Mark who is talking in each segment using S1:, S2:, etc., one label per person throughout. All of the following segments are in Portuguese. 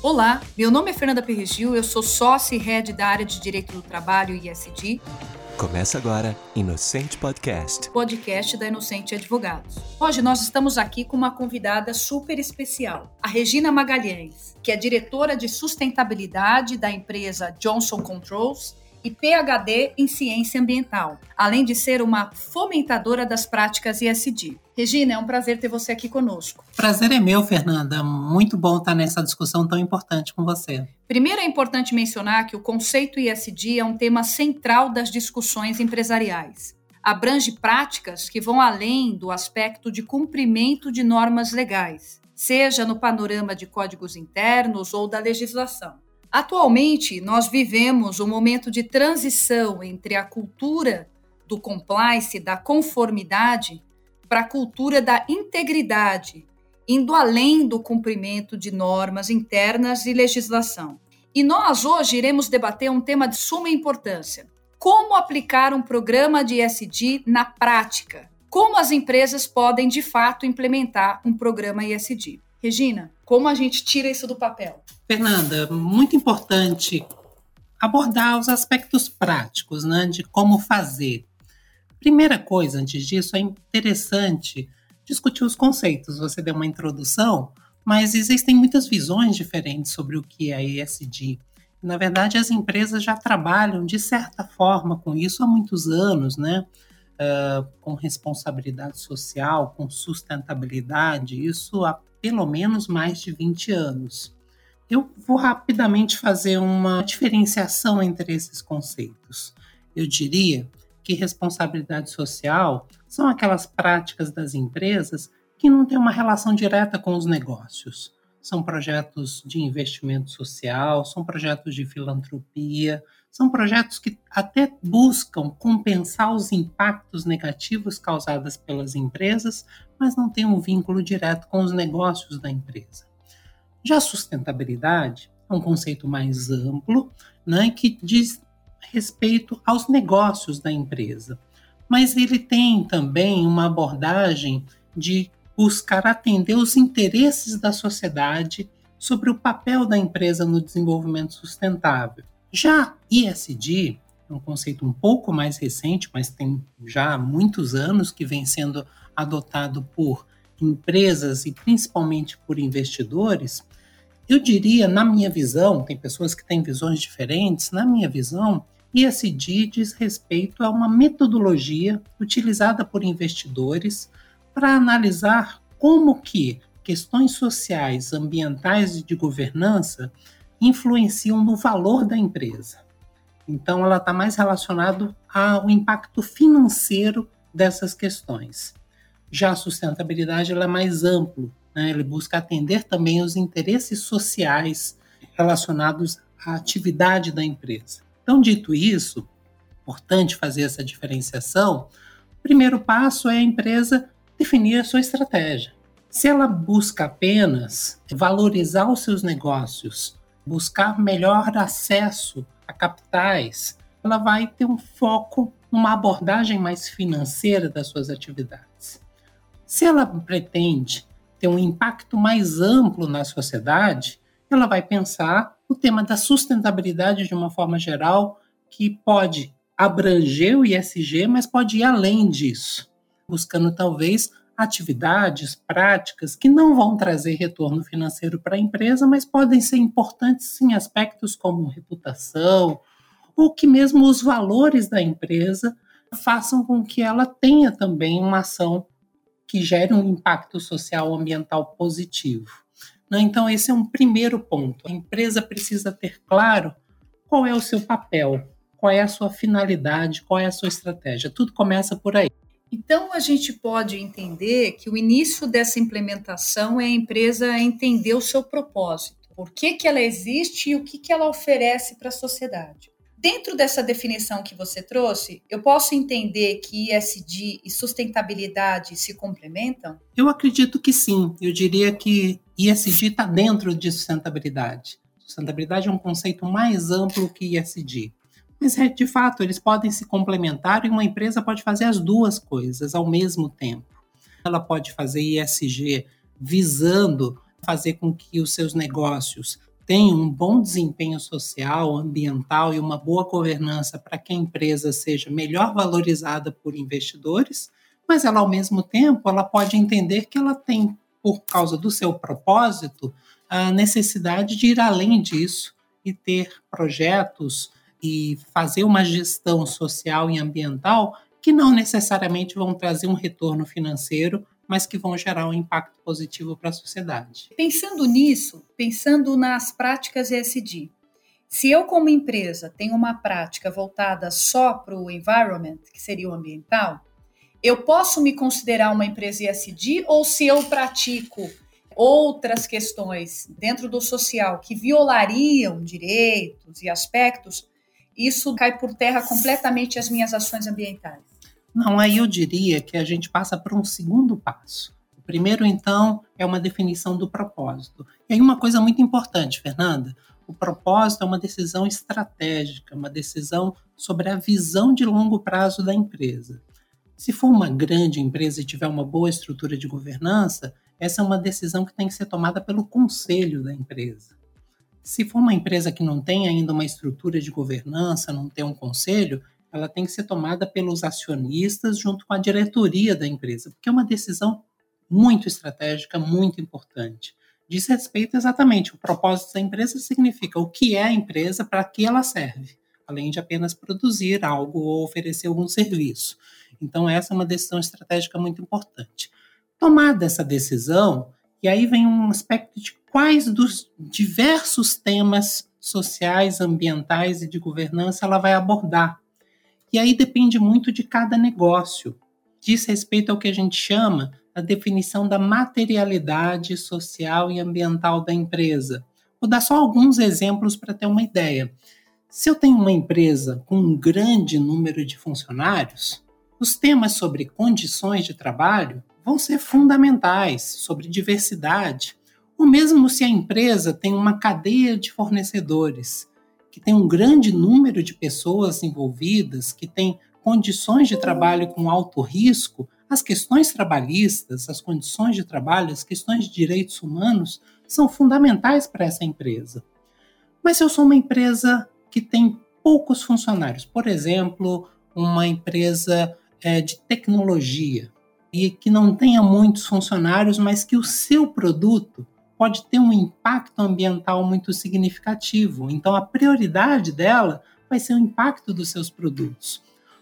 S1: Olá, meu nome é Fernanda Perregil, eu sou sócia e head da área de Direito do Trabalho e ISD.
S2: Começa agora Inocente Podcast.
S1: Podcast da Inocente Advogados. Hoje nós estamos aqui com uma convidada super especial, a Regina Magalhães, que é diretora de sustentabilidade da empresa Johnson Controls e PhD em ciência ambiental, além de ser uma fomentadora das práticas ISD. Regina, é um prazer ter você aqui conosco.
S3: Prazer é meu, Fernanda. Muito bom estar nessa discussão tão importante com você.
S1: Primeiro é importante mencionar que o conceito ISD é um tema central das discussões empresariais. Abrange práticas que vão além do aspecto de cumprimento de normas legais, seja no panorama de códigos internos ou da legislação. Atualmente, nós vivemos um momento de transição entre a cultura do compliance, da conformidade, para a cultura da integridade, indo além do cumprimento de normas internas e legislação. E nós hoje iremos debater um tema de suma importância: como aplicar um programa de ESG na prática. Como as empresas podem de fato implementar um programa ESG. Regina, como a gente tira isso do papel?
S3: Fernanda, muito importante abordar os aspectos práticos, né, de como fazer. Primeira coisa, antes disso, é interessante discutir os conceitos. Você deu uma introdução, mas existem muitas visões diferentes sobre o que é ESG. Na verdade, as empresas já trabalham de certa forma com isso há muitos anos, né? Uh, com responsabilidade social, com sustentabilidade, isso há pelo menos mais de 20 anos. Eu vou rapidamente fazer uma diferenciação entre esses conceitos. Eu diria que responsabilidade social são aquelas práticas das empresas que não têm uma relação direta com os negócios. São projetos de investimento social, são projetos de filantropia, são projetos que até buscam compensar os impactos negativos causados pelas empresas, mas não têm um vínculo direto com os negócios da empresa. Já a sustentabilidade é um conceito mais amplo, né, que diz respeito aos negócios da empresa, mas ele tem também uma abordagem de buscar atender os interesses da sociedade sobre o papel da empresa no desenvolvimento sustentável. Já ISD é um conceito um pouco mais recente, mas tem já muitos anos que vem sendo adotado por empresas e principalmente por investidores, eu diria, na minha visão, tem pessoas que têm visões diferentes, na minha visão, ESG diz respeito a uma metodologia utilizada por investidores para analisar como que questões sociais, ambientais e de governança influenciam no valor da empresa. Então, ela está mais relacionada ao impacto financeiro dessas questões. Já a sustentabilidade ela é mais amplo, né? ele busca atender também os interesses sociais relacionados à atividade da empresa. Então, dito isso, importante fazer essa diferenciação. O primeiro passo é a empresa definir a sua estratégia. Se ela busca apenas valorizar os seus negócios, buscar melhor acesso a capitais, ela vai ter um foco numa abordagem mais financeira das suas atividades. Se ela pretende ter um impacto mais amplo na sociedade, ela vai pensar o tema da sustentabilidade de uma forma geral, que pode abranger o ISG, mas pode ir além disso, buscando talvez atividades, práticas que não vão trazer retorno financeiro para a empresa, mas podem ser importantes em aspectos como reputação, ou que mesmo os valores da empresa façam com que ela tenha também uma ação que gere um impacto social ambiental positivo. Né? Então, esse é um primeiro ponto. A empresa precisa ter claro qual é o seu papel, qual é a sua finalidade, qual é a sua estratégia. Tudo começa por aí.
S1: Então, a gente pode entender que o início dessa implementação é a empresa entender o seu propósito, por que, que ela existe e o que, que ela oferece para a sociedade. Dentro dessa definição que você trouxe, eu posso entender que ISD e sustentabilidade se complementam?
S3: Eu acredito que sim. Eu diria que ISD está dentro de sustentabilidade. Sustentabilidade é um conceito mais amplo que ISD. Mas, é, de fato, eles podem se complementar e uma empresa pode fazer as duas coisas ao mesmo tempo. Ela pode fazer ISG visando fazer com que os seus negócios tem um bom desempenho social, ambiental e uma boa governança para que a empresa seja melhor valorizada por investidores, mas ela ao mesmo tempo ela pode entender que ela tem por causa do seu propósito a necessidade de ir além disso e ter projetos e fazer uma gestão social e ambiental que não necessariamente vão trazer um retorno financeiro, mas que vão gerar um impacto positivo para a sociedade.
S1: Pensando nisso, pensando nas práticas ESG, se eu, como empresa, tenho uma prática voltada só para o environment, que seria o ambiental, eu posso me considerar uma empresa ESG ou se eu pratico outras questões dentro do social que violariam direitos e aspectos, isso cai por terra completamente as minhas ações ambientais.
S3: Não, aí eu diria que a gente passa por um segundo passo. O primeiro, então, é uma definição do propósito. E aí, uma coisa muito importante, Fernanda: o propósito é uma decisão estratégica, uma decisão sobre a visão de longo prazo da empresa. Se for uma grande empresa e tiver uma boa estrutura de governança, essa é uma decisão que tem que ser tomada pelo conselho da empresa. Se for uma empresa que não tem ainda uma estrutura de governança, não tem um conselho, ela tem que ser tomada pelos acionistas junto com a diretoria da empresa, porque é uma decisão muito estratégica, muito importante. Diz respeito exatamente o propósito da empresa significa o que é a empresa, para que ela serve, além de apenas produzir algo ou oferecer algum serviço. Então essa é uma decisão estratégica muito importante. Tomada essa decisão, e aí vem um aspecto de quais dos diversos temas sociais, ambientais e de governança ela vai abordar. E aí depende muito de cada negócio. Diz respeito ao que a gente chama a definição da materialidade social e ambiental da empresa. Vou dar só alguns exemplos para ter uma ideia. Se eu tenho uma empresa com um grande número de funcionários, os temas sobre condições de trabalho vão ser fundamentais, sobre diversidade, ou mesmo se a empresa tem uma cadeia de fornecedores, que tem um grande número de pessoas envolvidas, que tem condições de trabalho com alto risco, as questões trabalhistas, as condições de trabalho, as questões de direitos humanos são fundamentais para essa empresa. Mas se eu sou uma empresa que tem poucos funcionários, por exemplo, uma empresa é, de tecnologia, e que não tenha muitos funcionários, mas que o seu produto pode ter um impacto ambiental muito significativo. Então, a prioridade dela vai ser o impacto dos seus produtos.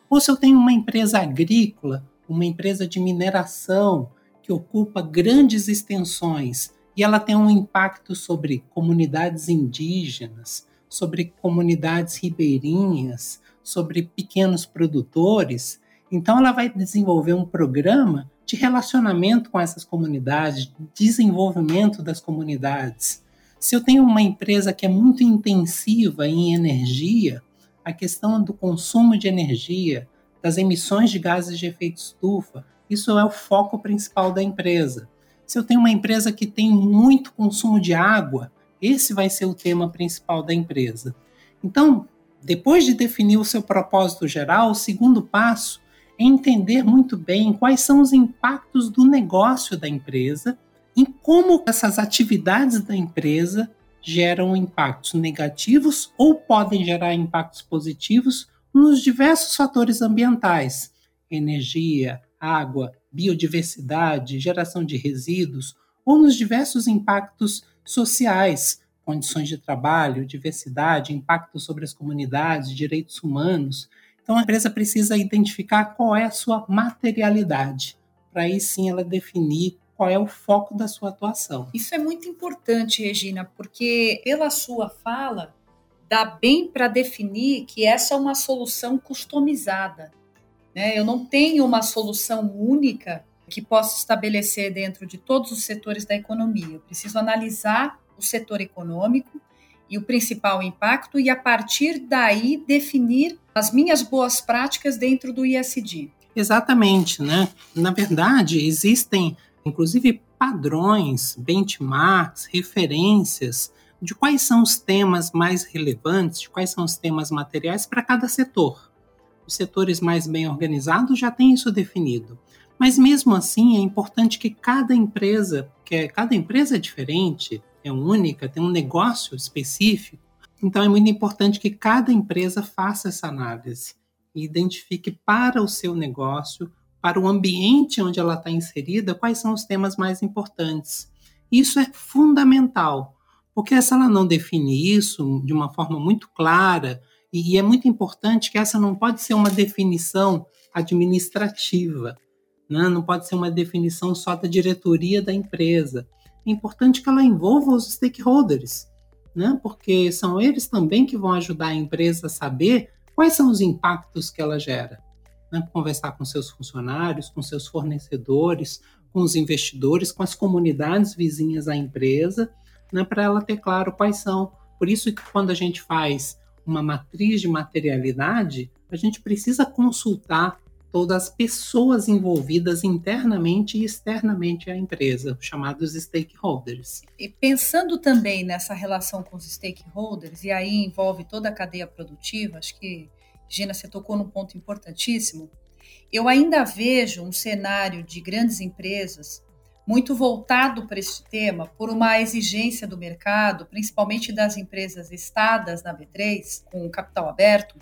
S3: Ou se eu tenho uma empresa agrícola, uma empresa de mineração que ocupa grandes extensões e ela tem um impacto sobre comunidades indígenas, sobre comunidades ribeirinhas, sobre pequenos produtores, então ela vai desenvolver um programa de relacionamento com essas comunidades, desenvolvimento das comunidades. Se eu tenho uma empresa que é muito intensiva em energia, a questão do consumo de energia, das emissões de gases de efeito estufa, isso é o foco principal da empresa. Se eu tenho uma empresa que tem muito consumo de água, esse vai ser o tema principal da empresa. Então, depois de definir o seu propósito geral, o segundo passo entender muito bem quais são os impactos do negócio da empresa e como essas atividades da empresa geram impactos negativos ou podem gerar impactos positivos nos diversos fatores ambientais: energia, água, biodiversidade, geração de resíduos, ou nos diversos impactos sociais, condições de trabalho, diversidade, impacto sobre as comunidades, direitos humanos. Então a empresa precisa identificar qual é a sua materialidade, para aí sim ela definir qual é o foco da sua atuação.
S1: Isso é muito importante, Regina, porque pela sua fala dá bem para definir que essa é uma solução customizada. Né? Eu não tenho uma solução única que possa estabelecer dentro de todos os setores da economia. Eu preciso analisar o setor econômico e o principal impacto e a partir daí definir as minhas boas práticas dentro do ISD.
S3: Exatamente, né? Na verdade, existem inclusive padrões, benchmarks, referências de quais são os temas mais relevantes, de quais são os temas materiais para cada setor. Os setores mais bem organizados já têm isso definido. Mas mesmo assim é importante que cada empresa, que é, cada empresa é diferente, é única, tem um negócio específico. Então é muito importante que cada empresa faça essa análise e identifique para o seu negócio, para o ambiente onde ela está inserida, quais são os temas mais importantes. Isso é fundamental, porque se ela não definir isso de uma forma muito clara, e é muito importante que essa não pode ser uma definição administrativa, né? não pode ser uma definição só da diretoria da empresa. É importante que ela envolva os stakeholders, né? porque são eles também que vão ajudar a empresa a saber quais são os impactos que ela gera. Né? Conversar com seus funcionários, com seus fornecedores, com os investidores, com as comunidades vizinhas à empresa, né? para ela ter claro quais são. Por isso que quando a gente faz uma matriz de materialidade, a gente precisa consultar todas as pessoas envolvidas internamente e externamente à empresa, chamados stakeholders.
S1: E pensando também nessa relação com os stakeholders, e aí envolve toda a cadeia produtiva, acho que, Gina, você tocou num ponto importantíssimo. Eu ainda vejo um cenário de grandes empresas muito voltado para esse tema por uma exigência do mercado, principalmente das empresas estadas na B3, com capital aberto,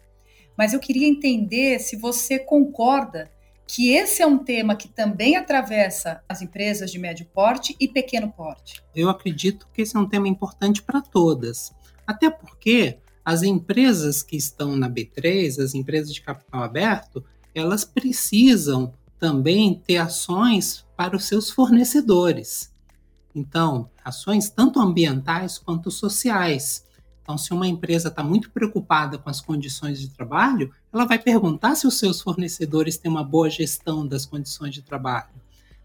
S1: mas eu queria entender se você concorda que esse é um tema que também atravessa as empresas de médio porte e pequeno porte.
S3: Eu acredito que esse é um tema importante para todas, até porque as empresas que estão na B3, as empresas de capital aberto, elas precisam também ter ações para os seus fornecedores. Então, ações tanto ambientais quanto sociais. Então, se uma empresa está muito preocupada com as condições de trabalho, ela vai perguntar se os seus fornecedores têm uma boa gestão das condições de trabalho.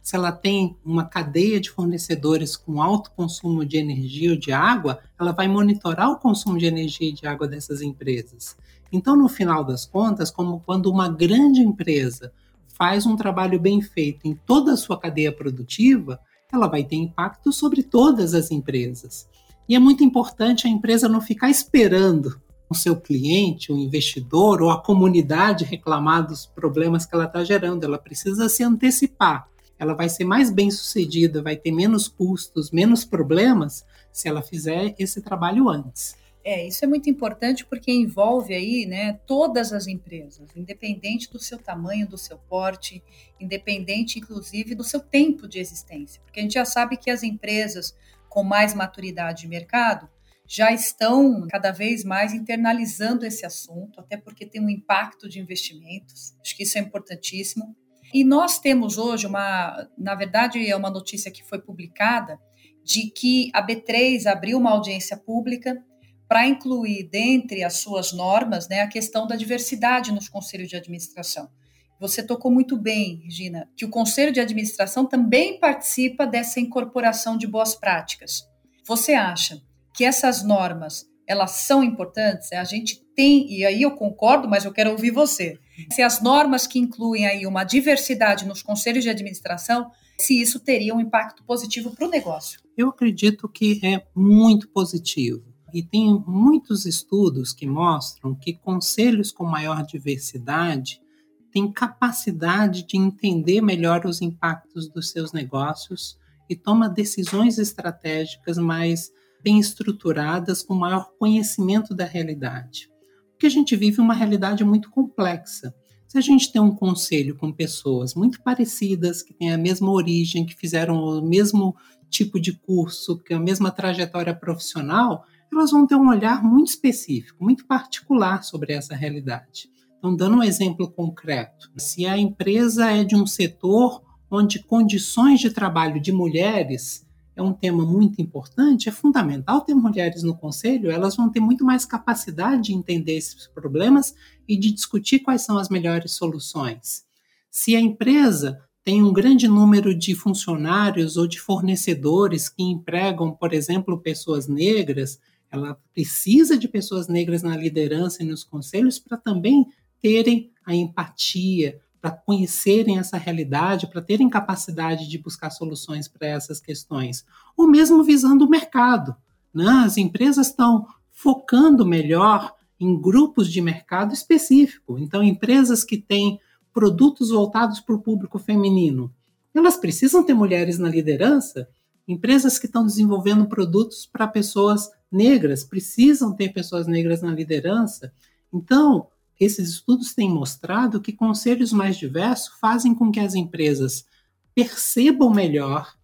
S3: Se ela tem uma cadeia de fornecedores com alto consumo de energia ou de água, ela vai monitorar o consumo de energia e de água dessas empresas. Então, no final das contas, como quando uma grande empresa faz um trabalho bem feito em toda a sua cadeia produtiva, ela vai ter impacto sobre todas as empresas. E é muito importante a empresa não ficar esperando o seu cliente, o investidor ou a comunidade reclamar dos problemas que ela está gerando. Ela precisa se antecipar. Ela vai ser mais bem sucedida, vai ter menos custos, menos problemas se ela fizer esse trabalho antes.
S1: É, isso é muito importante porque envolve aí, né, todas as empresas, independente do seu tamanho, do seu porte, independente inclusive do seu tempo de existência, porque a gente já sabe que as empresas com mais maturidade de mercado já estão cada vez mais internalizando esse assunto, até porque tem um impacto de investimentos. Acho que isso é importantíssimo. E nós temos hoje uma, na verdade, é uma notícia que foi publicada de que a B3 abriu uma audiência pública para incluir dentre as suas normas, né, a questão da diversidade nos conselhos de administração. Você tocou muito bem, Regina, que o conselho de administração também participa dessa incorporação de boas práticas. Você acha que essas normas elas são importantes? A gente tem, e aí eu concordo, mas eu quero ouvir você. Se as normas que incluem aí uma diversidade nos conselhos de administração, se isso teria um impacto positivo para o negócio?
S3: Eu acredito que é muito positivo. E tem muitos estudos que mostram que conselhos com maior diversidade tem capacidade de entender melhor os impactos dos seus negócios e toma decisões estratégicas mais bem estruturadas, com maior conhecimento da realidade. Porque a gente vive uma realidade muito complexa. Se a gente tem um conselho com pessoas muito parecidas, que têm a mesma origem, que fizeram o mesmo tipo de curso, que a mesma trajetória profissional, elas vão ter um olhar muito específico, muito particular sobre essa realidade. Então, dando um exemplo concreto, se a empresa é de um setor onde condições de trabalho de mulheres é um tema muito importante, é fundamental ter mulheres no conselho, elas vão ter muito mais capacidade de entender esses problemas e de discutir quais são as melhores soluções. Se a empresa tem um grande número de funcionários ou de fornecedores que empregam, por exemplo, pessoas negras, ela precisa de pessoas negras na liderança e nos conselhos para também terem a empatia, para conhecerem essa realidade, para terem capacidade de buscar soluções para essas questões, ou mesmo visando o mercado. Né? As empresas estão focando melhor em grupos de mercado específico. Então, empresas que têm produtos voltados para o público feminino, elas precisam ter mulheres na liderança. Empresas que estão desenvolvendo produtos para pessoas negras, precisam ter pessoas negras na liderança. Então, esses estudos têm mostrado que conselhos mais diversos fazem com que as empresas percebam melhor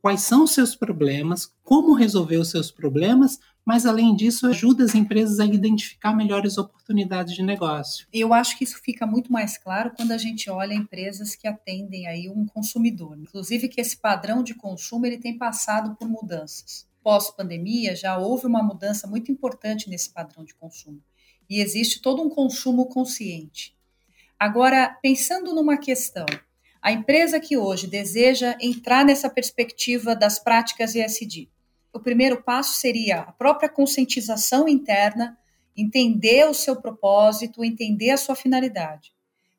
S3: quais são os seus problemas, como resolver os seus problemas, mas além disso ajuda as empresas a identificar melhores oportunidades de negócio.
S1: Eu acho que isso fica muito mais claro quando a gente olha empresas que atendem aí um consumidor, inclusive que esse padrão de consumo ele tem passado por mudanças. Pós-pandemia já houve uma mudança muito importante nesse padrão de consumo e existe todo um consumo consciente. Agora, pensando numa questão, a empresa que hoje deseja entrar nessa perspectiva das práticas ESG, o primeiro passo seria a própria conscientização interna, entender o seu propósito, entender a sua finalidade.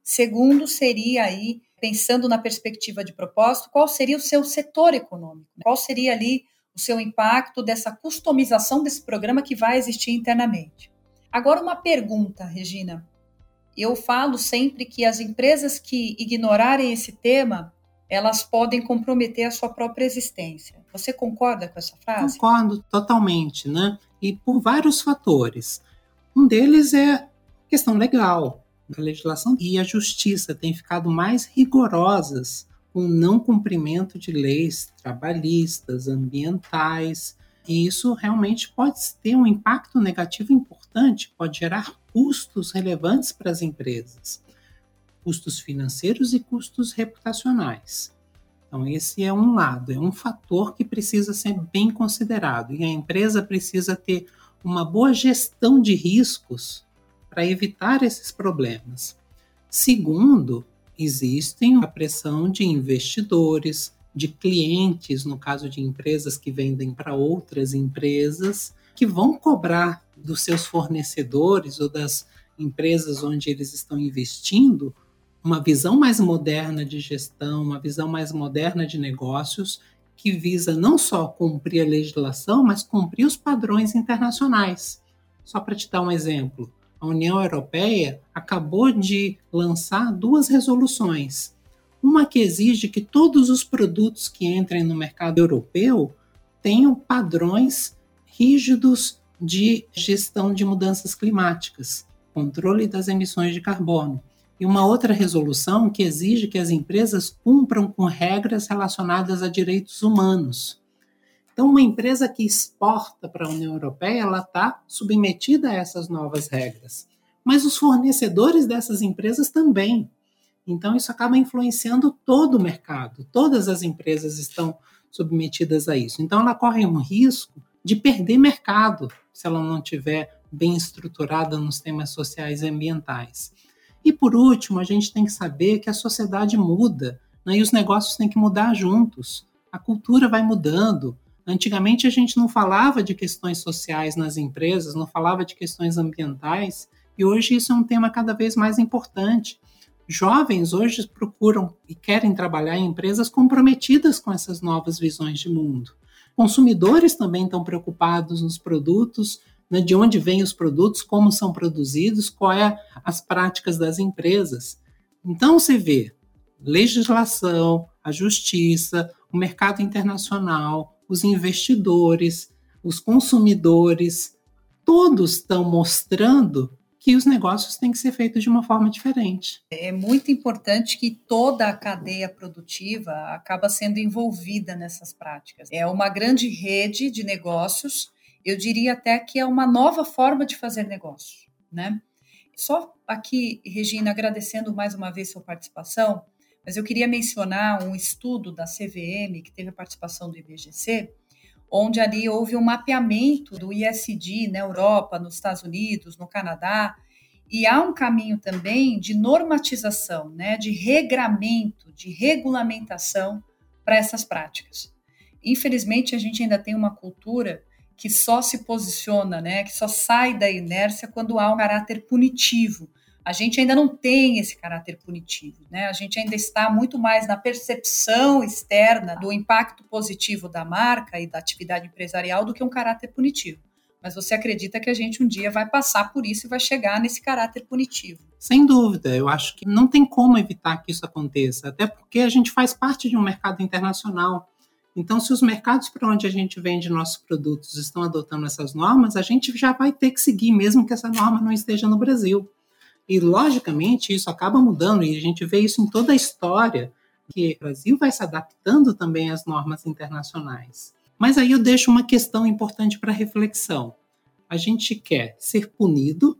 S1: Segundo, seria aí, pensando na perspectiva de propósito, qual seria o seu setor econômico? Qual seria ali o seu impacto dessa customização desse programa que vai existir internamente? Agora, uma pergunta, Regina. Eu falo sempre que as empresas que ignorarem esse tema, elas podem comprometer a sua própria existência. Você concorda com essa frase?
S3: Concordo totalmente, né? E por vários fatores. Um deles é questão legal. A legislação e a justiça têm ficado mais rigorosas com o não cumprimento de leis trabalhistas, ambientais, e isso realmente pode ter um impacto negativo importante, pode gerar custos relevantes para as empresas, custos financeiros e custos reputacionais. Então, esse é um lado, é um fator que precisa ser bem considerado. E a empresa precisa ter uma boa gestão de riscos para evitar esses problemas. Segundo, existem a pressão de investidores, de clientes, no caso de empresas que vendem para outras empresas, que vão cobrar dos seus fornecedores ou das empresas onde eles estão investindo uma visão mais moderna de gestão, uma visão mais moderna de negócios, que visa não só cumprir a legislação, mas cumprir os padrões internacionais. Só para te dar um exemplo, a União Europeia acabou de lançar duas resoluções uma que exige que todos os produtos que entrem no mercado europeu tenham padrões rígidos de gestão de mudanças climáticas, controle das emissões de carbono. E uma outra resolução que exige que as empresas cumpram com regras relacionadas a direitos humanos. Então, uma empresa que exporta para a União Europeia, ela está submetida a essas novas regras. Mas os fornecedores dessas empresas também. Então, isso acaba influenciando todo o mercado, todas as empresas estão submetidas a isso. Então, ela corre um risco de perder mercado se ela não tiver bem estruturada nos temas sociais e ambientais. E por último, a gente tem que saber que a sociedade muda né, e os negócios têm que mudar juntos. A cultura vai mudando. Antigamente a gente não falava de questões sociais nas empresas, não falava de questões ambientais, e hoje isso é um tema cada vez mais importante. Jovens hoje procuram e querem trabalhar em empresas comprometidas com essas novas visões de mundo. Consumidores também estão preocupados nos produtos, né, de onde vêm os produtos, como são produzidos, quais é as práticas das empresas. Então você vê legislação, a justiça, o mercado internacional, os investidores, os consumidores, todos estão mostrando que os negócios têm que ser feitos de uma forma diferente.
S1: É muito importante que toda a cadeia produtiva acaba sendo envolvida nessas práticas. É uma grande rede de negócios, eu diria até que é uma nova forma de fazer negócio, né? Só aqui, Regina, agradecendo mais uma vez sua participação, mas eu queria mencionar um estudo da CVM que teve a participação do IBGC, onde ali houve um mapeamento do ISD na Europa, nos Estados Unidos, no Canadá, e há um caminho também de normatização, né, de regramento, de regulamentação para essas práticas. Infelizmente, a gente ainda tem uma cultura que só se posiciona, né, que só sai da inércia quando há um caráter punitivo, a gente ainda não tem esse caráter punitivo, né? A gente ainda está muito mais na percepção externa do impacto positivo da marca e da atividade empresarial do que um caráter punitivo. Mas você acredita que a gente um dia vai passar por isso e vai chegar nesse caráter punitivo?
S3: Sem dúvida, eu acho que não tem como evitar que isso aconteça, até porque a gente faz parte de um mercado internacional. Então, se os mercados para onde a gente vende nossos produtos estão adotando essas normas, a gente já vai ter que seguir, mesmo que essa norma não esteja no Brasil. E, logicamente, isso acaba mudando, e a gente vê isso em toda a história, que o Brasil vai se adaptando também às normas internacionais. Mas aí eu deixo uma questão importante para reflexão. A gente quer ser punido,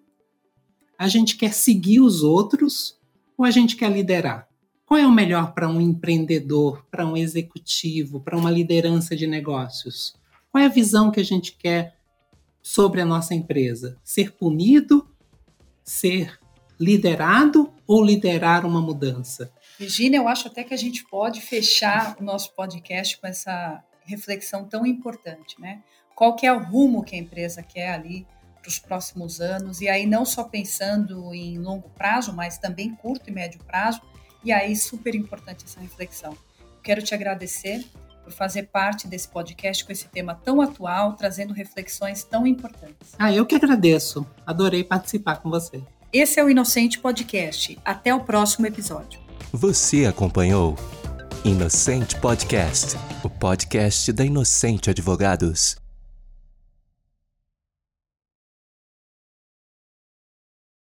S3: a gente quer seguir os outros, ou a gente quer liderar? Qual é o melhor para um empreendedor, para um executivo, para uma liderança de negócios? Qual é a visão que a gente quer sobre a nossa empresa? Ser punido, ser liderado ou liderar uma mudança?
S1: Virginia, eu acho até que a gente pode fechar o nosso podcast com essa reflexão tão importante, né? Qual que é o rumo que a empresa quer ali para os próximos anos? E aí não só pensando em longo prazo, mas também curto e médio prazo. E aí super importante essa reflexão. Quero te agradecer por fazer parte desse podcast com esse tema tão atual, trazendo reflexões tão importantes.
S3: Ah, eu que agradeço. Adorei participar com você.
S1: Esse é o Inocente Podcast. Até o próximo episódio.
S2: Você acompanhou Inocente Podcast, o podcast da Inocente Advogados.